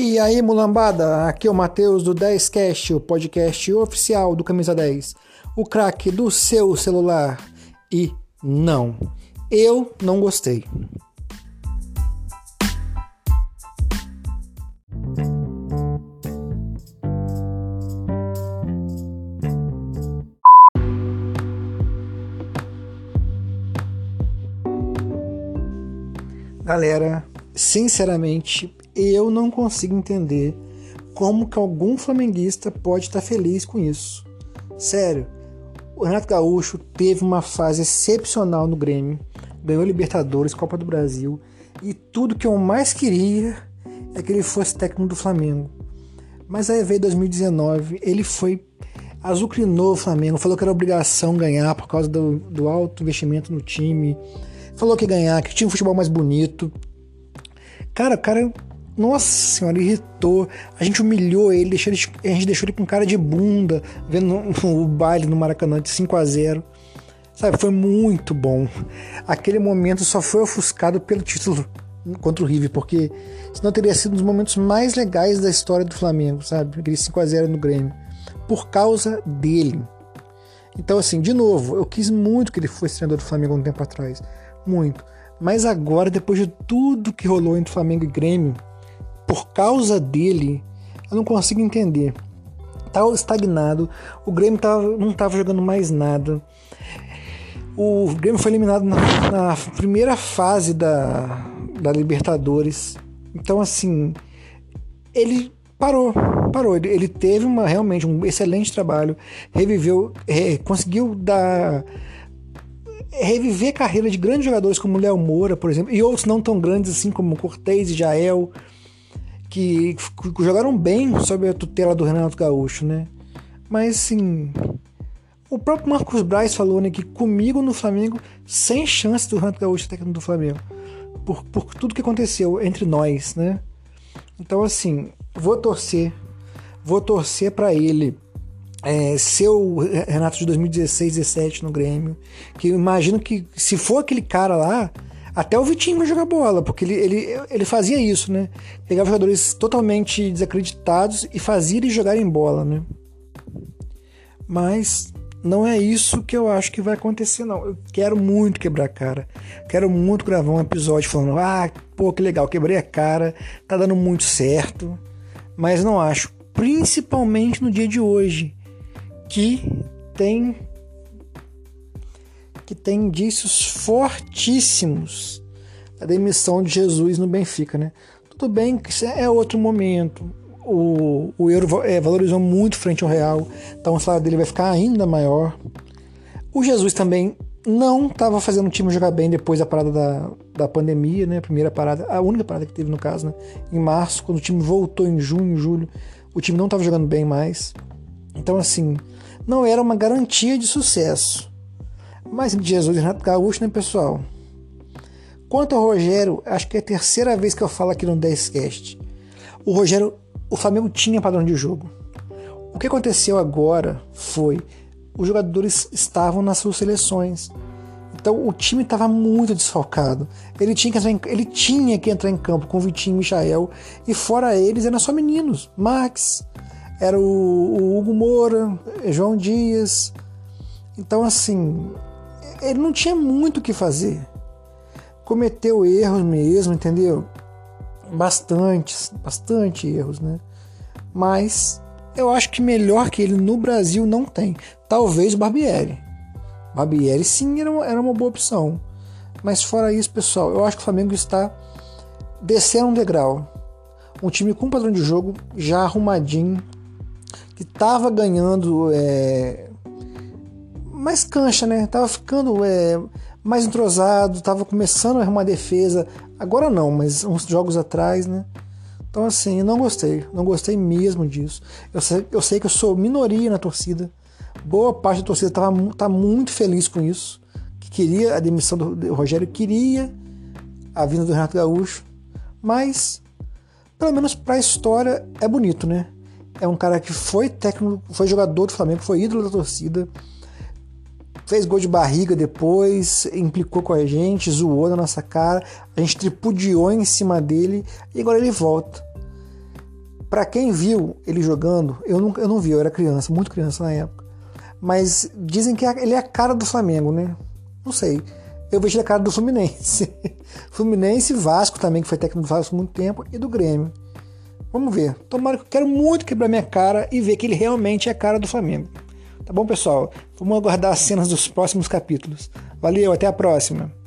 E aí, mulambada, aqui é o Matheus do 10cast, o podcast oficial do Camisa 10, o craque do seu celular. E não, eu não gostei. Galera, sinceramente, eu não consigo entender como que algum flamenguista pode estar feliz com isso. Sério, o Renato Gaúcho teve uma fase excepcional no Grêmio, ganhou Libertadores, Copa do Brasil, e tudo que eu mais queria é que ele fosse técnico do Flamengo. Mas aí veio 2019, ele foi azucrinou o Flamengo, falou que era obrigação ganhar por causa do, do alto investimento no time, falou que ganhar, que tinha um futebol mais bonito. Cara, o cara, nossa senhora, irritou. A gente humilhou ele, deixou ele, a gente deixou ele com cara de bunda, vendo o baile no Maracanã de 5 a 0 Sabe, foi muito bom. Aquele momento só foi ofuscado pelo título contra o River, porque senão teria sido um dos momentos mais legais da história do Flamengo, sabe? Aquele 5 a 0 no Grêmio. Por causa dele. Então, assim, de novo, eu quis muito que ele fosse treinador do Flamengo um tempo atrás muito. Mas agora, depois de tudo que rolou entre Flamengo e Grêmio, por causa dele, eu não consigo entender. Tava estagnado, o Grêmio tava, não estava jogando mais nada. O Grêmio foi eliminado na, na primeira fase da, da Libertadores. Então, assim, ele parou, parou. Ele, ele teve uma, realmente um excelente trabalho, reviveu, conseguiu dar reviver a carreira de grandes jogadores como Léo Moura, por exemplo, e outros não tão grandes assim como Cortez e Jael, que, jogaram bem sob a tutela do Renato Gaúcho, né? Mas assim, o próprio Marcos Braz falou né, que comigo no Flamengo, sem chance do Renato Gaúcho técnico do Flamengo, por, por tudo que aconteceu entre nós, né? Então assim, vou torcer, vou torcer para ele é, ser o Renato de 2016, 17 no Grêmio. Que eu imagino que se for aquele cara lá, até o Vitinho jogar bola, porque ele, ele, ele fazia isso, né? Pegava jogadores totalmente desacreditados e fazia eles jogarem bola, né? Mas não é isso que eu acho que vai acontecer, não. Eu quero muito quebrar a cara. Quero muito gravar um episódio falando: ah, pô, que legal, quebrei a cara, tá dando muito certo. Mas não acho. Principalmente no dia de hoje que tem que tem indícios fortíssimos da demissão de Jesus no Benfica, né? Tudo bem que isso é outro momento. O, o euro é, valorizou muito frente ao real, então o salário dele vai ficar ainda maior. O Jesus também não estava fazendo o time jogar bem depois da parada da, da pandemia, né? A primeira parada, a única parada que teve no caso, né? Em março, quando o time voltou em junho, julho, o time não estava jogando bem mais. Então, assim, não era uma garantia de sucesso. Mas Jesus e Renato Gaúcho, né, pessoal? Quanto ao Rogério, acho que é a terceira vez que eu falo aqui no 10cast. O Rogério, o Flamengo tinha padrão de jogo. O que aconteceu agora foi os jogadores estavam nas suas seleções. Então o time estava muito desfalcado. Ele tinha, que entrar em, ele tinha que entrar em campo com Vitinho e Michael. E fora eles, eram só meninos. Max, era o, o Hugo Moura, João Dias. Então, assim, ele não tinha muito o que fazer. Cometeu erros mesmo, entendeu? Bastantes, bastante erros, né? Mas eu acho que melhor que ele no Brasil não tem. Talvez o Barbieri. Barbieri sim era uma, era uma boa opção. Mas fora isso, pessoal, eu acho que o Flamengo está descendo um degrau. Um time com padrão de jogo já arrumadinho, que estava ganhando é, mais cancha, né? Tava ficando é, mais entrosado, tava começando a arrumar defesa. Agora não, mas uns jogos atrás, né? Então assim, não gostei, não gostei mesmo disso. Eu sei, eu sei que eu sou minoria na torcida. Boa parte da torcida tava, tá muito feliz com isso. Que queria a demissão do, do Rogério, queria a vinda do Renato Gaúcho. Mas, pelo menos para a história, é bonito, né? É um cara que foi técnico, foi jogador do Flamengo, foi ídolo da torcida. Fez gol de barriga depois, implicou com a gente, zoou na nossa cara, a gente tripudiou em cima dele e agora ele volta. Para quem viu ele jogando, eu não, eu não vi, eu era criança, muito criança na época. Mas dizem que ele é a cara do Flamengo, né? Não sei. Eu vejo ele a cara do Fluminense. Fluminense Vasco também, que foi técnico do Vasco há muito tempo, e do Grêmio. Vamos ver. Tomara que eu quero muito quebrar minha cara e ver que ele realmente é a cara do Flamengo. Tá bom, pessoal? Vamos aguardar as cenas dos próximos capítulos. Valeu, até a próxima.